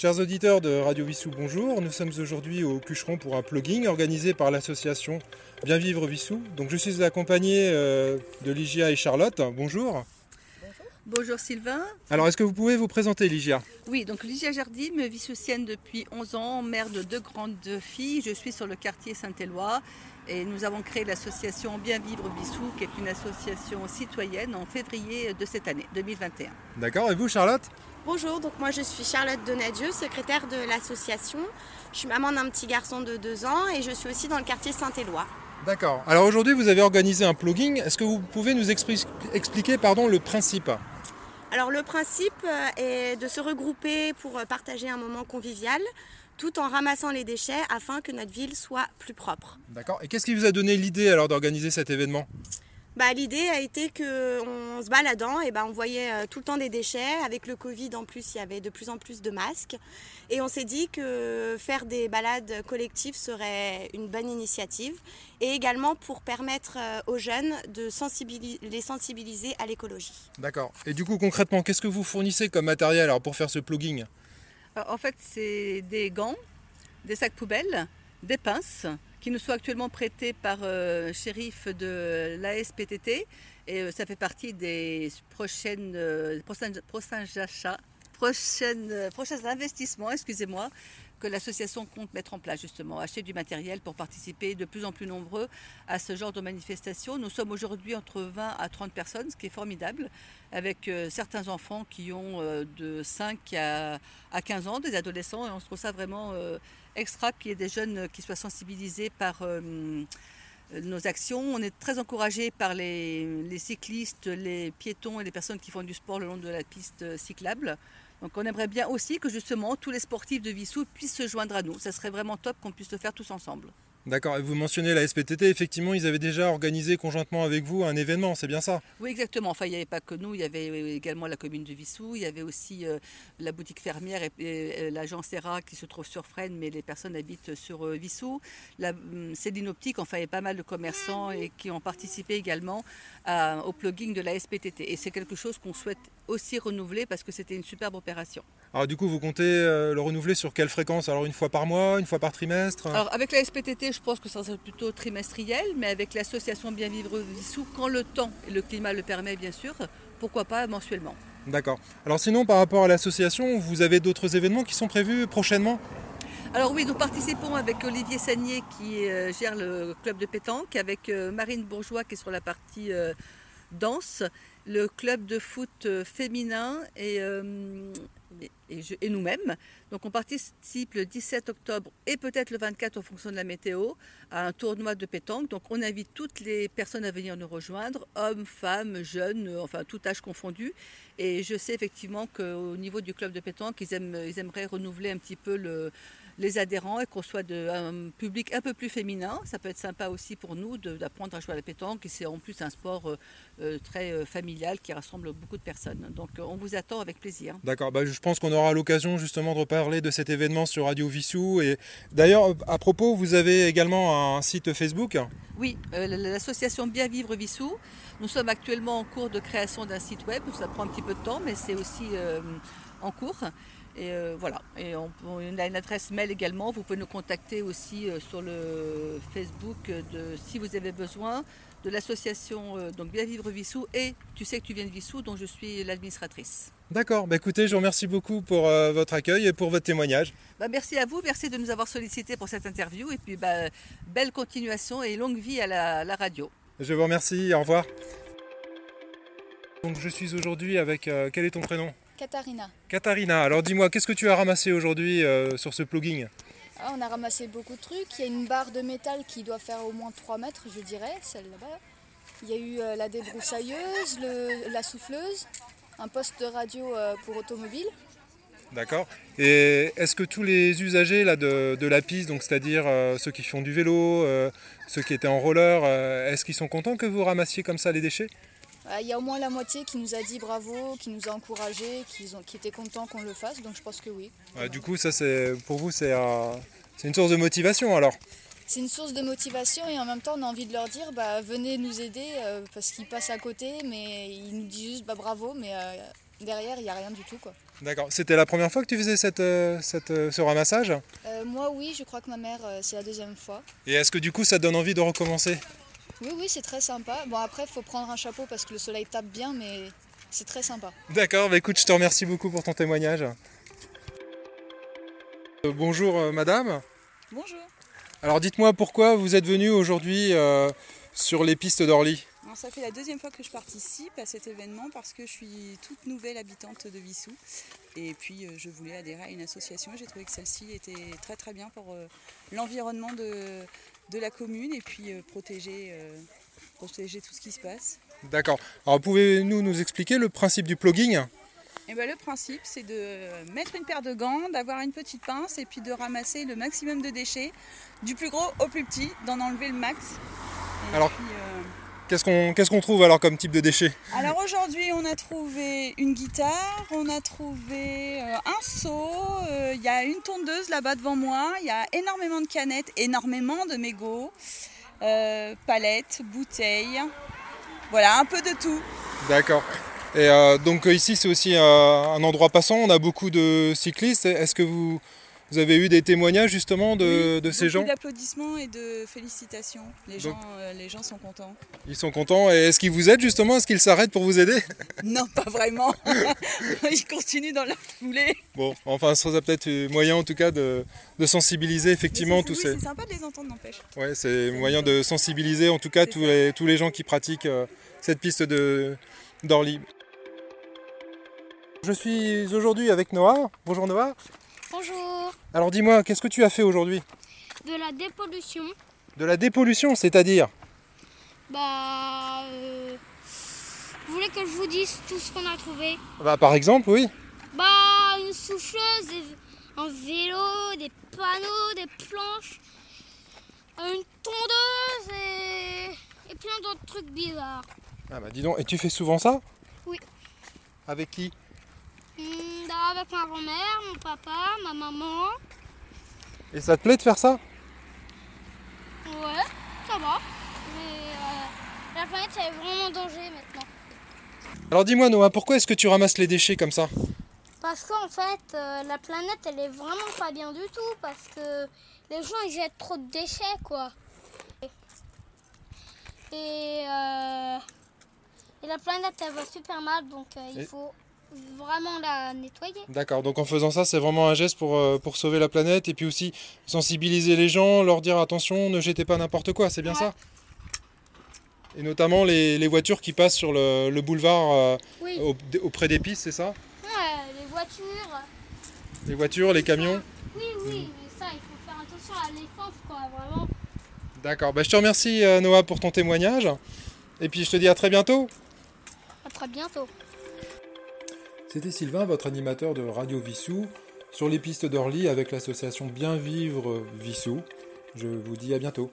Chers auditeurs de Radio Vissou, bonjour. Nous sommes aujourd'hui au Cucheron pour un plugging organisé par l'association Bien Vivre Vissou. Donc je suis accompagné euh, de Ligia et Charlotte. Bonjour. Bonjour Sylvain. Alors est-ce que vous pouvez vous présenter Ligia? Oui, donc Ligia Jardim, vissoucienne depuis 11 ans, mère de deux grandes filles. Je suis sur le quartier Saint-Éloi et nous avons créé l'association Bien Vivre Vissou, qui est une association citoyenne en février de cette année, 2021. D'accord, et vous Charlotte? Bonjour, donc moi je suis Charlotte Donadieu, secrétaire de l'association. Je suis maman d'un petit garçon de 2 ans et je suis aussi dans le quartier Saint-Éloi. D'accord. Alors aujourd'hui vous avez organisé un plugging. Est-ce que vous pouvez nous expliquer pardon, le principe? Alors le principe euh, est de se regrouper pour euh, partager un moment convivial tout en ramassant les déchets afin que notre ville soit plus propre. D'accord. Et qu'est-ce qui vous a donné l'idée alors d'organiser cet événement? Bah, L'idée a été qu'en se baladant, et eh ben, on voyait euh, tout le temps des déchets. Avec le Covid, en plus, il y avait de plus en plus de masques. Et on s'est dit que faire des balades collectives serait une bonne initiative. Et également pour permettre euh, aux jeunes de les sensibiliser à l'écologie. D'accord. Et du coup, concrètement, qu'est-ce que vous fournissez comme matériel alors, pour faire ce plugging? En fait, c'est des gants, des sacs poubelles, des pinces qui nous sont actuellement prêtés par euh, shérif de l'ASPTT et euh, ça fait partie des prochaines, euh, prochains, achats, prochaines, prochains investissements, excusez-moi, que l'association compte mettre en place justement, acheter du matériel pour participer de plus en plus nombreux à ce genre de manifestation. Nous sommes aujourd'hui entre 20 à 30 personnes, ce qui est formidable, avec certains enfants qui ont de 5 à, 15 ans, des adolescents, et on se trouve ça vraiment extra qu'il y ait des jeunes qui soient sensibilisés par euh, nos actions. On est très encouragé par les, cyclistes, les piétons et les personnes qui font du sport le long de la piste cyclable. Donc on aimerait bien aussi que justement tous les sportifs de Vissou puissent se joindre à nous. Ça serait vraiment top qu'on puisse le faire tous ensemble. D'accord, et vous mentionnez la SPTT, effectivement, ils avaient déjà organisé conjointement avec vous un événement, c'est bien ça? Oui, exactement. Enfin, il n'y avait pas que nous, il y avait également la commune de Vissou, il y avait aussi euh, la boutique fermière et, euh, l'agence ERA qui se trouve sur Fresnes, mais les personnes habitent sur euh, Vissou. La hum, Céline Optique, enfin, il y a pas mal de commerçants et qui ont participé également au plugging de la SPTT. Et c'est quelque chose qu'on souhaite aussi renouveler parce que c'était une superbe opération. Alors du coup, vous comptez le renouveler sur quelle fréquence? Alors une fois par mois, une fois par trimestre? Alors avec la SPTT, je pense que ça serait plutôt trimestriel, mais avec l'association Bien Vivre Vissou, quand le temps et le climat le permet, bien sûr, pourquoi pas mensuellement. D'accord. Alors sinon, par rapport à l'association, vous avez d'autres événements qui sont prévus prochainement? Alors oui, nous participons avec Olivier Sagnier qui euh, gère le club de pétanque, avec euh, Marine Bourgeois qui est sur la partie euh, danse, le club de foot féminin et et, nous-mêmes. Donc on participe le 17 octobre et peut-être le 24 en fonction de la météo à un tournoi de pétanque. Donc on invite toutes les personnes à venir nous rejoindre, hommes, femmes, jeunes, enfin tout âge confondu. Et je sais effectivement qu'au niveau du club de pétanque, ils, aiment, ils aimeraient renouveler un petit peu le, les adhérents et qu'on soit de, un public un peu plus féminin. Ça peut être sympa aussi pour nous d'apprendre à jouer à la pétanque. Et c'est en plus un sport euh, euh, très euh, familial qui rassemble beaucoup de personnes. Donc on vous attend avec plaisir. D'accord, bah, je pense qu'on aura l'occasion justement de reparler de cet événement sur Radio Vissou. Et d'ailleurs, à propos, vous avez également un site Facebook Oui, l'association Bien Vivre Vissou. Nous sommes actuellement en cours de création d'un site web. Ça prend un petit peu de temps, mais c'est aussi en cours. Et euh, voilà. Et on, a une adresse mail également. Vous pouvez nous contacter aussi euh, sur le Facebook de si vous avez besoin de l'association euh, donc Bien Vivre Vissou et tu sais que tu viens de Vissou dont je suis l'administratrice. D'accord, bah écoutez, je vous remercie beaucoup pour votre accueil et pour votre témoignage. Bah merci à vous, merci de nous avoir sollicité pour cette interview et puis bah, belle continuation et longue vie à la, la, radio. Je vous remercie, au revoir. Donc je suis aujourd'hui avec, quel est ton prénom? Katharina. Katharina, alors dis-moi, qu'est-ce que tu as ramassé aujourd'hui euh, sur ce plugging? Ah, On a ramassé beaucoup de trucs. Il y a une barre de métal qui doit faire au moins 3 mètres, je dirais, celle là-bas. Il y a eu euh, la débroussailleuse, la souffleuse, un poste de radio euh, pour automobile. D'accord. Et est-ce que tous les usagers là, de, la piste, donc c'est-à-dire ceux qui font du vélo, ceux qui étaient en roller, est-ce qu'ils sont contents que vous ramassiez comme ça les déchets? Il y a au moins la moitié qui nous a dit bravo, qui nous a encouragés, qui, ont, qui étaient contents qu'on le fasse, donc je pense que oui. du coup, ça c'est pour vous c'est une source de motivation alors C'est une source de motivation et en même temps on a envie de leur dire bah, venez nous aider euh, parce qu'ils passent à côté, mais ils nous disent juste bah, bravo, mais euh, derrière, il n'y a rien du tout. quoi. D'accord. C'était la première fois que tu faisais cette, euh, cette, euh, ce ramassage? Euh, moi, oui, je crois que ma mère, euh, c'est la deuxième fois. Et est-ce que du coup ça donne envie de recommencer? Oui, oui, c'est très sympa. Bon, après, il faut prendre un chapeau parce que le soleil tape bien, mais c'est très sympa. D'accord, bah écoute, je te remercie beaucoup pour ton témoignage. Euh, bonjour euh, madame. Bonjour. Alors dites-moi pourquoi vous êtes venue aujourd'hui euh, sur les pistes d'Orly? Alors, ça fait la deuxième fois que je participe à cet événement parce que je suis toute nouvelle habitante de Vissou. Et puis euh, je voulais adhérer à une association. J'ai trouvé que celle-ci était très très bien pour euh, l'environnement de, de la commune et puis euh, protéger, euh, protéger tout ce qui se passe. D'accord. Alors pouvez-nous nous expliquer le principe du plugging Et ben, le principe c'est de mettre une paire de gants, d'avoir une petite pince et puis de ramasser le maximum de déchets, du plus gros au plus petit, d'en enlever le max. Et Alors- puis, euh, Qu'est-ce qu'on trouve alors comme type de déchets? Alors aujourd'hui, on a trouvé une guitare, on a trouvé euh, un seau, euh, il y a une tondeuse là-bas devant moi, il y a énormément de canettes, énormément de mégots, euh, palettes, bouteilles, voilà, un peu de tout. D'accord. Et donc ici c'est aussi un endroit passant, on a beaucoup de cyclistes. Est-ce que vous, vous avez eu des témoignages justement de, Oui, de ces gens d'applaudissements et de félicitations. Les, Donc- gens, euh, les gens sont contents. Ils sont contents. Et est-ce qu'ils vous aident justement? Est-ce qu'ils s'arrêtent pour vous aider? Non, pas vraiment. Ils continuent dans leur foulée. Bon, enfin ce serait peut-être moyen en tout cas de, de sensibiliser effectivement tous oui, ces... C'est sympa de les entendre, n'empêche. Ouais, c'est moyen de sensibiliser en tout cas tous ça. les, tous les gens qui pratiquent euh, cette piste d'Orly. Je suis aujourd'hui avec Noah. Bonjour Noah. Bonjour. Alors dis-moi, qu'est-ce que tu as fait aujourd'hui De la dépollution, De la dépollution, c'est-à-dire bah. euh, vous voulez que je vous dise tout ce qu'on a trouvé bah, Par exemple, oui. Bah, une souffleuse, des- un vélo, des panneaux, des planches, une tondeuse et, et plein d'autres trucs bizarres. Ah bah dis donc, et tu fais souvent ça Oui. Avec qui avec ma grand-mère, mon papa, ma maman. Et ça te plaît de faire ça? Ouais, ça va. Mais euh, la planète, elle est vraiment en danger maintenant. Alors dis-moi Noah, pourquoi est-ce que tu ramasses les déchets comme ça? Parce qu'en fait, euh, la planète, elle est vraiment pas bien du tout. Parce que les gens, ils jettent trop de déchets, quoi. Et, euh, et la planète, elle va super mal. Donc, il Et- faut vraiment la nettoyer. D'accord, donc en faisant ça, c'est vraiment un geste pour, euh, pour sauver la planète et puis aussi sensibiliser les gens, leur dire attention, ne jetez pas n'importe quoi, c'est bien Ouais. ça? Et notamment les, les voitures qui passent sur le, le boulevard euh, Oui, auprès des pistes, c'est ça? Ouais, les voitures. Les voitures, les camions? Oui, oui, mais ça, il faut faire attention à l'essence, quoi, vraiment. D'accord, bah, je te remercie euh, Noah pour ton témoignage et puis je te dis à très bientôt À très bientôt. C'était Sylvain, votre animateur de Radio Vissou, sur les pistes d'Orly avec l'association Bien Vivre Vissou. Je vous dis à bientôt.